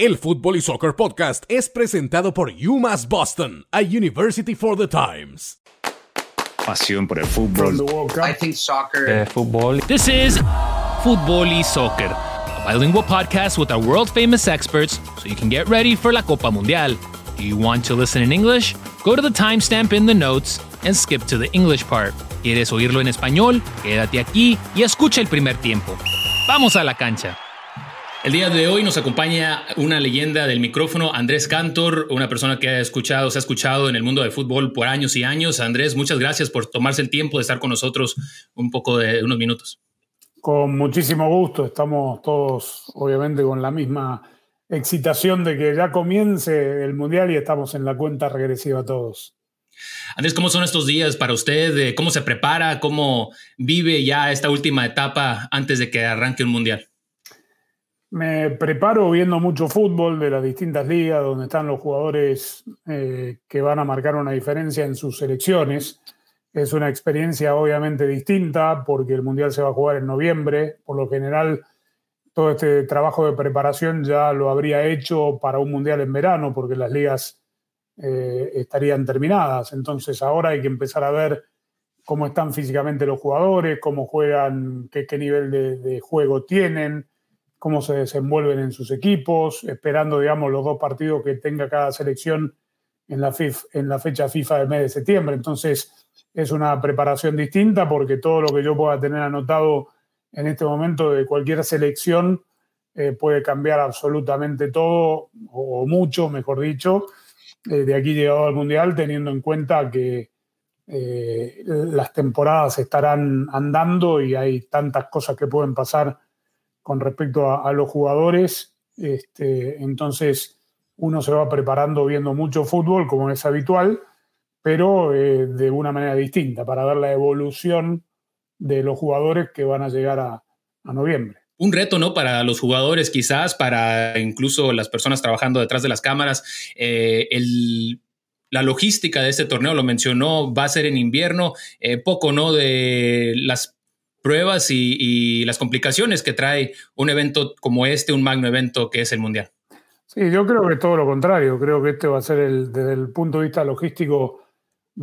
El Fútbol y Soccer Podcast es presentado por UMass Boston, a University for the Times. Pasión por el fútbol. I think soccer. Eh, fútbol. This is Fútbol y Soccer, a bilingual podcast with our world famous experts so you can get ready for la Copa Mundial. Do you want to listen in English? Go to the timestamp in the notes and skip to the English part. ¿Quieres oírlo en español? Quédate aquí y escucha el primer tiempo. Vamos a la cancha. El día de hoy nos acompaña una leyenda del micrófono, Andrés Cantor, una persona que ha escuchado, se ha escuchado en el mundo del fútbol por años y años. Andrés, muchas gracias por tomarse el tiempo de estar con nosotros un poco de unos minutos. Con muchísimo gusto, estamos todos obviamente con la misma excitación de que ya comience el Mundial y estamos en la cuenta regresiva todos. Andrés, ¿cómo son estos días para usted? ¿Cómo se prepara? ¿Cómo vive ya esta última etapa antes de que arranque un Mundial? Me preparo viendo mucho fútbol de las distintas ligas donde están los jugadores eh, que van a marcar una diferencia en sus selecciones. Es una experiencia obviamente distinta porque el Mundial se va a jugar en noviembre. Por lo general, todo este trabajo de preparación ya lo habría hecho para un Mundial en verano porque las ligas eh, estarían terminadas. Entonces ahora hay que empezar a ver cómo están físicamente los jugadores, cómo juegan, qué, qué nivel de, de juego tienen cómo se desenvuelven en sus equipos, esperando, digamos, los dos partidos que tenga cada selección en la, FIF, en la fecha FIFA del mes de septiembre. Entonces, es una preparación distinta porque todo lo que yo pueda tener anotado en este momento de cualquier selección eh, puede cambiar absolutamente todo, o, mucho, mejor dicho, eh, de aquí llegado al Mundial, teniendo en cuenta que eh, las temporadas estarán andando y hay tantas cosas que pueden pasar con respecto a, los jugadores. Este, entonces uno se va preparando viendo mucho fútbol, como es habitual, pero eh, de una manera distinta, para ver la evolución de los jugadores que van a llegar a, noviembre un reto, ¿no? Para los jugadores, quizás, para incluso las personas trabajando detrás de las cámaras. Eh, la logística de este torneo, lo mencionó, va a ser en invierno, eh, poco, ¿no? De las pruebas y, las complicaciones que trae un evento como este, un magno evento que es el Mundial. Sí, yo creo que todo lo contrario. Creo que este va a ser, el, desde el punto de vista logístico,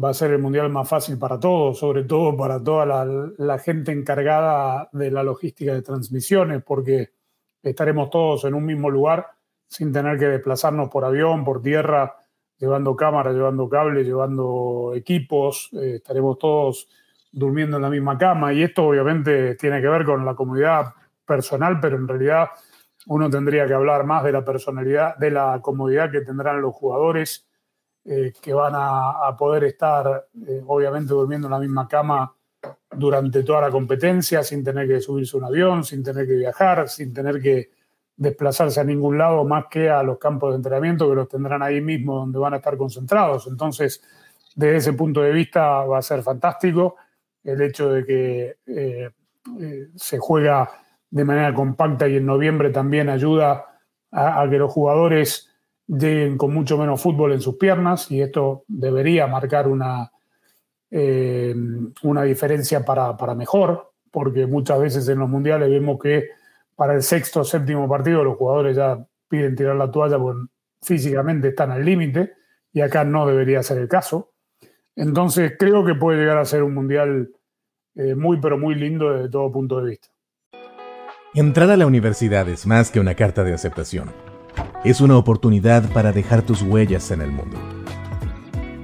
va a ser el Mundial más fácil para todos, sobre todo para toda la, la gente encargada de la logística de transmisiones, porque estaremos todos en un mismo lugar sin tener que desplazarnos por avión, por tierra, llevando cámaras, llevando cables, llevando equipos. Eh, estaremos todos durmiendo en la misma cama y esto obviamente tiene que ver con la comodidad personal, pero en realidad uno tendría que hablar más de la personalidad, de la comodidad que tendrán los jugadores eh, que van a, poder estar eh, obviamente durmiendo en la misma cama durante toda la competencia sin tener que subirse un avión, sin tener que viajar, sin tener que desplazarse a ningún lado más que a los campos de entrenamiento que los tendrán ahí mismo donde van a estar concentrados. Entonces, desde ese punto de vista va a ser fantástico el hecho de que eh, eh, se juega de manera compacta y en noviembre también ayuda a, que los jugadores lleguen con mucho menos fútbol en sus piernas y esto debería marcar una, eh, una diferencia para, para, mejor, porque muchas veces en los mundiales vemos que para el sexto o séptimo partido los jugadores ya piden tirar la toalla porque físicamente están al límite y acá no debería ser el caso. Entonces creo que puede llegar a ser un mundial eh, muy, pero muy lindo desde todo punto de vista. Entrar a la universidad es más que una carta de aceptación. Es una oportunidad para dejar tus huellas en el mundo.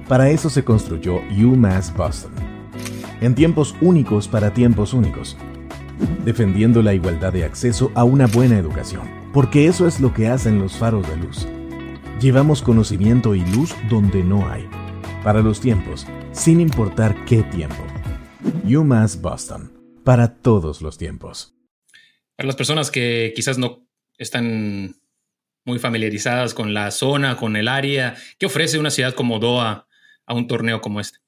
Para eso se construyó UMass Boston. En tiempos únicos para tiempos únicos. Defendiendo la igualdad de acceso a una buena educación. Porque eso es lo que hacen los faros de luz. Llevamos conocimiento y luz donde no hay. Para los tiempos, sin importar qué tiempo. UMass Boston, para todos los tiempos. Para las personas que quizás no están muy familiarizadas con la zona, con el área, ¿qué ofrece una ciudad como Doha a un torneo como este?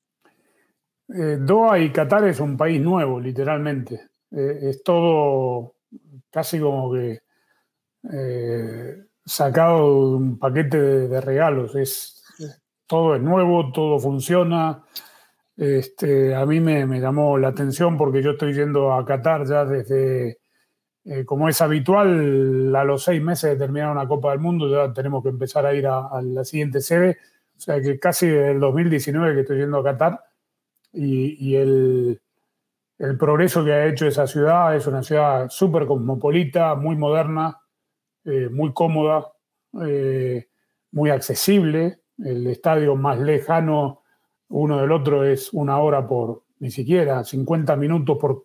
Eh, Doha y Qatar es un país nuevo, literalmente. Eh, es todo casi como que eh, sacado de un paquete de, de regalos. Es, es, todo es nuevo, todo funciona. Este, a mí me, me, llamó la atención porque yo estoy yendo a Qatar ya desde eh, como es habitual, a los seis meses de terminar una Copa del Mundo ya tenemos que empezar a ir a, la siguiente sede. O sea que casi desde el 2019 que estoy yendo a Qatar y, el, progreso que ha hecho esa ciudad es una ciudad súper cosmopolita, muy moderna, eh, muy cómoda, eh, muy accesible. El estadio más lejano uno del otro es una hora por, ni siquiera, 50 minutos por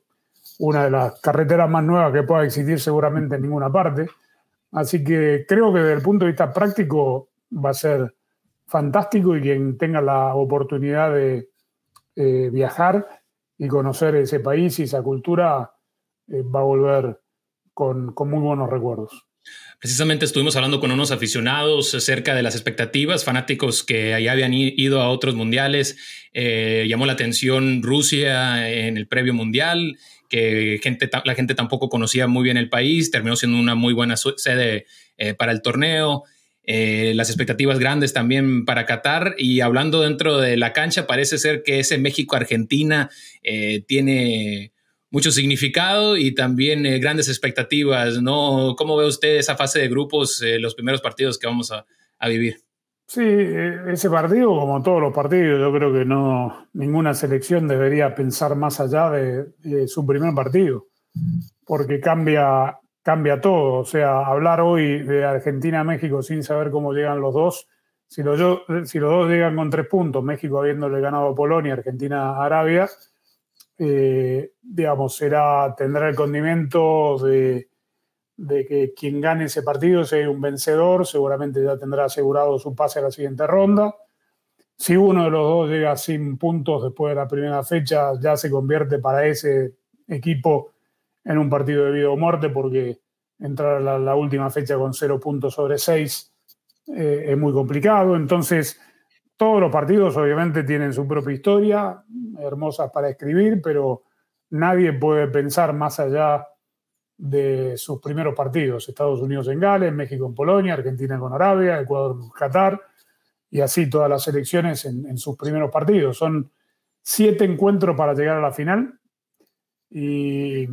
una de las carreteras más nuevas que pueda existir seguramente en ninguna parte. Así que creo que desde el punto de vista práctico va a ser fantástico y quien tenga la oportunidad de eh, viajar y conocer ese país y esa cultura eh, va a volver con, con muy buenos recuerdos. Precisamente estuvimos hablando con unos aficionados acerca de las expectativas, fanáticos que ya habían ido a otros mundiales. Eh, llamó la atención Rusia en el previo mundial que gente, la gente tampoco conocía muy bien el país, terminó siendo una muy buena sede eh, para el torneo. Eh, las expectativas grandes también para Qatar y hablando dentro de la cancha parece ser que ese México-Argentina tiene mucho significado y también grandes expectativas, ¿no? ¿Cómo ve usted esa fase de grupos, los primeros partidos que vamos a, a vivir? Sí, e, ese partido, como todos los partidos, yo creo que no ninguna selección debería pensar más allá de, su primer partido, porque cambia, cambia todo. O sea, hablar hoy de Argentina-México sin saber cómo llegan los dos, si los, dos llegan con tres puntos, México habiéndole ganado a Polonia, Argentina Arabia, eh, digamos, será, tendrá el condimento de que quien gane ese partido sea un vencedor, seguramente ya tendrá asegurado su pase a la siguiente ronda. Si uno de los dos llega sin puntos después de la primera fecha, ya se convierte para ese equipo en un partido de vida o muerte, porque entrar a la, última fecha con cero puntos sobre seis eh, es muy complicado. Entonces, todos los partidos obviamente tienen su propia historia, hermosas para escribir, pero nadie puede pensar más allá de sus primeros partidos, Estados Unidos en Gales, México en Polonia, Argentina con Arabia, Ecuador en Qatar, y así todas las selecciones en, sus primeros partidos. Son siete encuentros para llegar a la final, y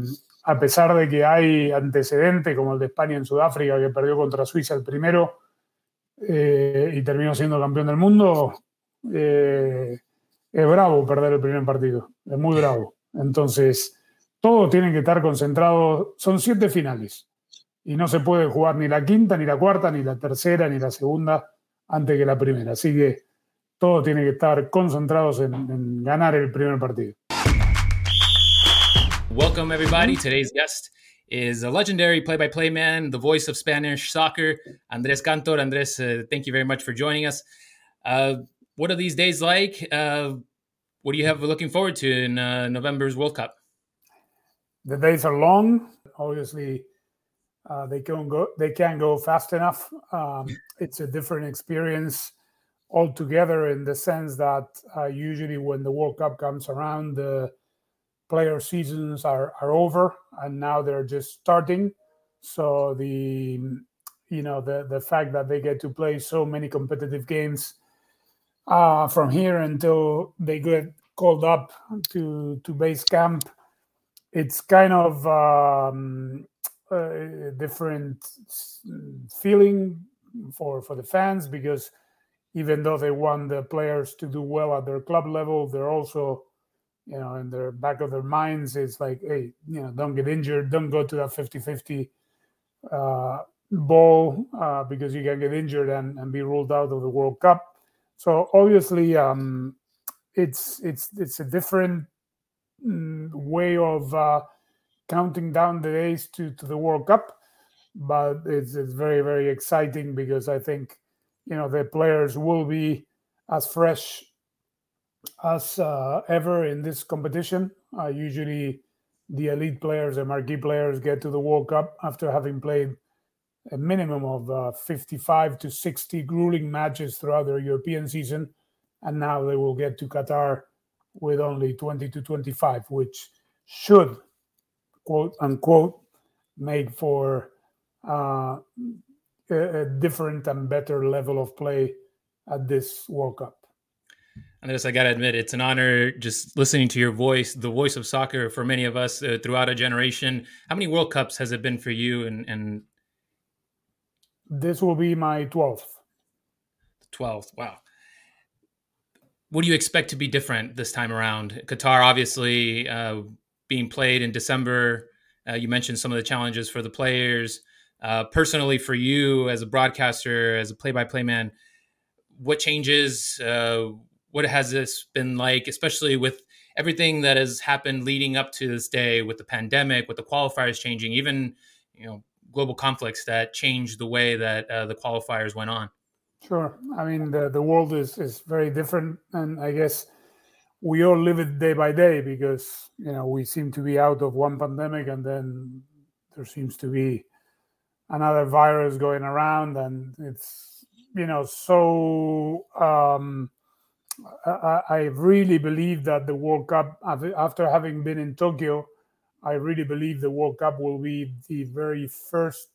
a pesar de que hay antecedentes como el de España en Sudáfrica, que perdió contra Suiza el primero eh, y terminó siendo campeón del mundo, eh, es bravo perder el primer partido, es muy bravo. Entonces, todos tienen que estar concentrados. Son siete finales y no se puede jugar ni la quinta, ni la cuarta, ni la tercera, ni la segunda antes que la primera. Así que todos tienen que estar concentrados en, en ganar el primer partido. Welcome, everybody. Today's guest is a legendary play by play man, the voice of Spanish soccer, Andres Cantor. Andres, uh, thank you very much for joining us. Uh, what are these days like? Uh, what do you have looking forward to in uh, November's World Cup? the days are long. Obviously, uh, they can go they can't go fast enough. Um, it's a different experience altogether in the sense that uh, usually when the World Cup comes around, player seasons are are over, and now they're just starting. So the you know the the fact that they get to play so many competitive games uh, from here until they get called up to to base camp it's kind of um, a different feeling for for the fans because even though they want the players to do well at their club level, they're also, you know, in their back of their minds, it's like, hey, you know, don't get injured, don't go to that 50 50 uh, ball uh, because you can get injured and, and be ruled out of the World Cup. So obviously, um, it's it's it's a different Mm, way of uh, counting down the days to, to the World Cup. But it's, it's very, very exciting because I think, you know, the players will be as fresh as uh, ever in this competition. Uh, usually, the elite players, the marquee players, get to the World Cup after having played a minimum of uh, 55 to 60 grueling matches throughout their European season. And now they will get to Qatar with only 20 to 25, which should, quote unquote, make for uh, a, a different and better level of play at this World Cup. Andres, I gotta admit, it's an honor just listening to your voice, the voice of soccer for many of us uh, throughout a generation. How many World Cups has it been for you? And, and this will be my twelfth. Twelfth. Wow. What do you expect to be different this time around? Qatar, obviously, uh, being played in December. Uh, you mentioned some of the challenges for the players. Uh, personally, for you as a broadcaster, as a play-by-play man, what changes? What has this been like, especially with everything that has happened leading up to this day, with the pandemic, with the qualifiers changing, even you know global conflicts that changed the way that uh, the qualifiers went on. Sure, I mean the the world is is very different, and I guess we all live it day by day because you know we seem to be out of one pandemic and then there seems to be another virus going around and it's you know so um I, I really believe that the World Cup, after having been in Tokyo, I really believe the World Cup will be the very first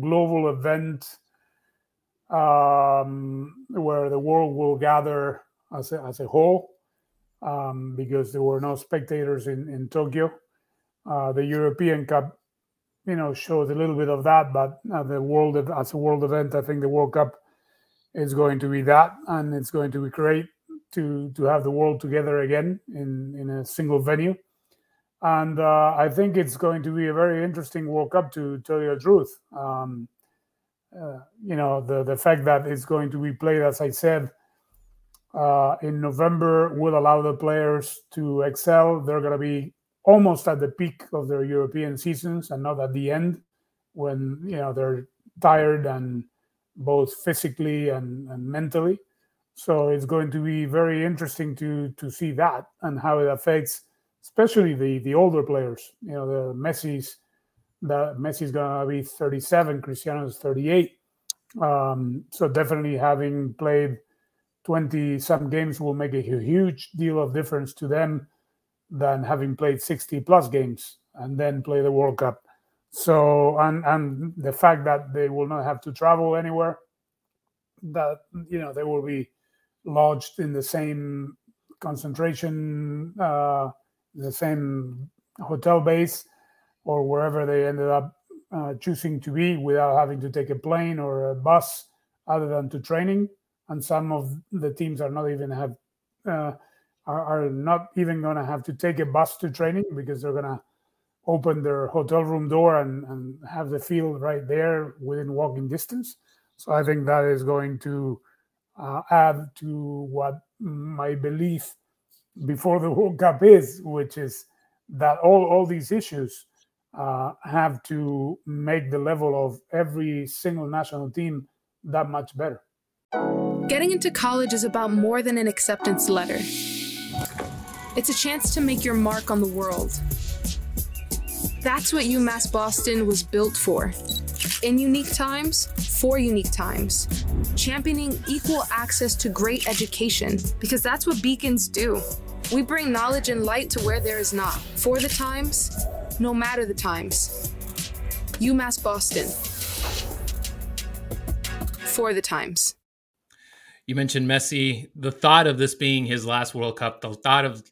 global event um, where the world will gather as a, as a whole um, because there were no spectators in, in Tokyo. Uh, the European Cup, you know, shows a little bit of that, but uh, the world as a world event, I think the World Cup is going to be that, and it's going to be great to to have the world together again in in a single venue. And uh, I think it's going to be a very interesting World Cup to tell you the truth. Um, uh, you know, the the fact that it's going to be played, as I said, uh, in November will allow the players to excel. They're going to be almost at the peak of their European seasons and not at the end when you know they're tired and both physically and, and mentally. So it's going to be very interesting to to see that and how it affects, especially the the older players. You know, the Messi's. The Messi's gonna be 37, Cristiano is 38. Um, so definitely having played 20 some games will make a huge deal of difference to them than having played 60 plus games and then play the World Cup. So and and the fact that they will not have to travel anywhere, that you know they will be lodged in the same concentration, uh, the same hotel base, or wherever they ended up uh, choosing to be without having to take a plane or a bus other than to training. And some of the teams are not even have uh, are, are not even going to have to take a bus to training because they're going to open their hotel room door and, and have the field right there within walking distance. So I think that is going to uh, add to what my belief before the World Cup is, which is that all, all these issues uh, have to make the level of every single national team that much better. Getting into college is about more than an acceptance letter. It's a chance to make your mark on the world that's what UMass Boston was built for. In unique times, for unique times. Championing equal access to great education, because that's what beacons do. We bring knowledge and light to where there is not. For the times, no matter the times. UMass Boston. For the times. You mentioned Messi. The thought of this being his last World Cup, the thought of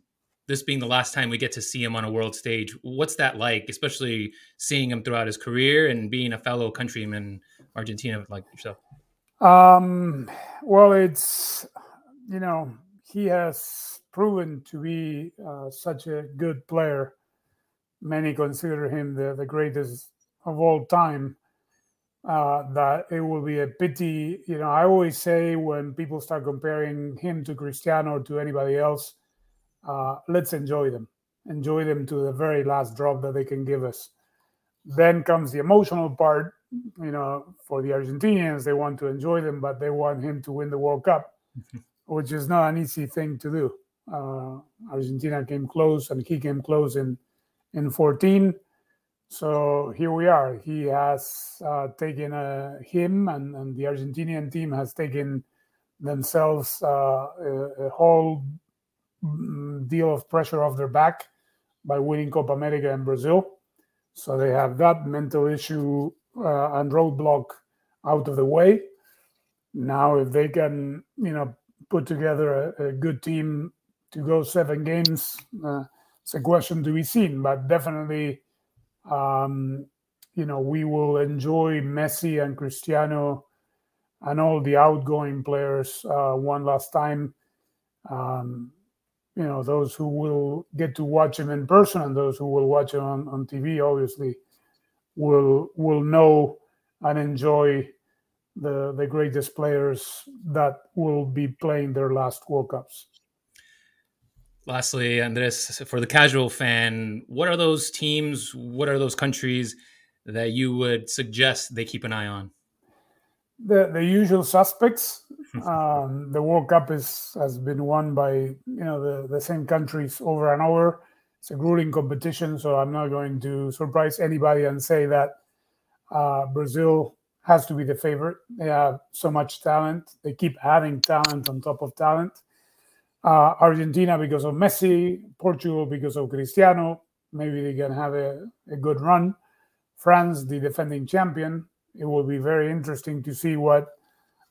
this being the last time we get to see him on a world stage. What's that like, especially seeing him throughout his career and being a fellow countryman Argentina like yourself? Um, well, it's you know he has proven to be uh, such a good player. Many consider him the, the greatest of all time. Uh, that it will be a pity. You know, I always say when people start comparing him to Cristiano or to anybody else, uh, let's enjoy them, enjoy them to the very last drop that they can give us. Then comes the emotional part. You know, for the Argentinians, they want to enjoy them, but they want him to win the World Cup, which is not an easy thing to do. Uh, Argentina came close, and he came close in in 14. So here we are. He has uh, taken uh, him, and, and the Argentinian team has taken themselves uh, a, a, whole deal of pressure off their back by winning Copa America in Brazil. So they have that mental issue uh, and roadblock out of the way. Now, if they can, you know, put together a, a, good team to go seven games. Uh, it's a question to be seen, but definitely, um, you know, we will enjoy Messi and Cristiano and all the outgoing players uh, one last time. Um, you know, those who will get to watch him in person and those who will watch him on, on TV, obviously, will will know and enjoy the the greatest players that will be playing their last World Cups. Lastly, Andres, for the casual fan, what are those teams? What are those countries that you would suggest they keep an eye on? The the usual suspects. um, the World Cup is has been won by you know the, the same countries over and over. It's a grueling competition, so I'm not going to surprise anybody and say that uh, Brazil has to be the favorite. They have so much talent. They keep adding talent on top of talent. Uh, Argentina because of Messi, Portugal because of Cristiano. Maybe they can have a, a good run. France, the defending champion. It will be very interesting to see what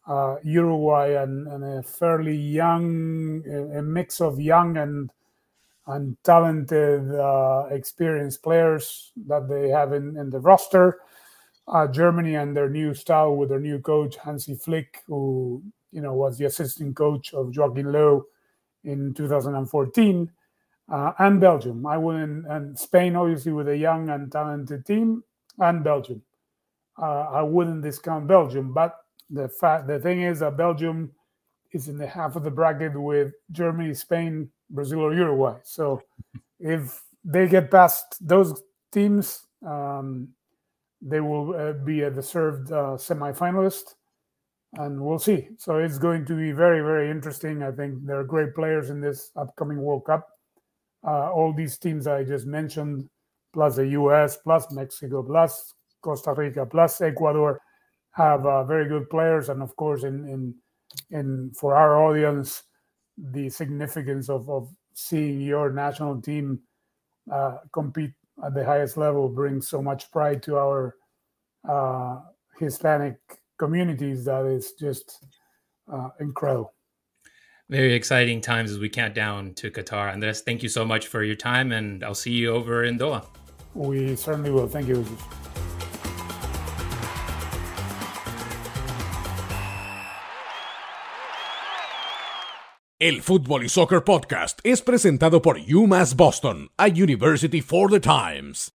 uh, Uruguay and, and, a fairly young, a, mix of young and and talented, uh, experienced players that they have in, in the roster uh, Germany and their new style with their new coach Hansi Flick, who you know was the assistant coach of Joachim Löw in 2014, uh, and Belgium. I wouldn't and Spain obviously with a young and talented team, and Belgium. Uh, I wouldn't discount Belgium, but the fact the thing is that Belgium is in the half of the bracket with Germany, Spain, Brazil, or Uruguay. So if they get past those teams. Um, they will uh, be a deserved uh, semifinalist, and we'll see. So it's going to be very, very interesting. I think there are great players in this upcoming World Cup. Uh, all these teams I just mentioned, plus the U.S., plus Mexico, plus Costa Rica, plus Ecuador, have uh, very good players, and of course, in in in for our audience, the significance of of seeing your national team uh, compete at the highest level brings so much pride to our uh, Hispanic communities that is just uh, incredible. Very exciting times as we count down to Qatar. Andres, thank you so much for your time, and I'll see you over in Doha. We certainly will. Thank you. El Fútbol y Soccer Podcast es presentado por UMass Boston, a University for the Times.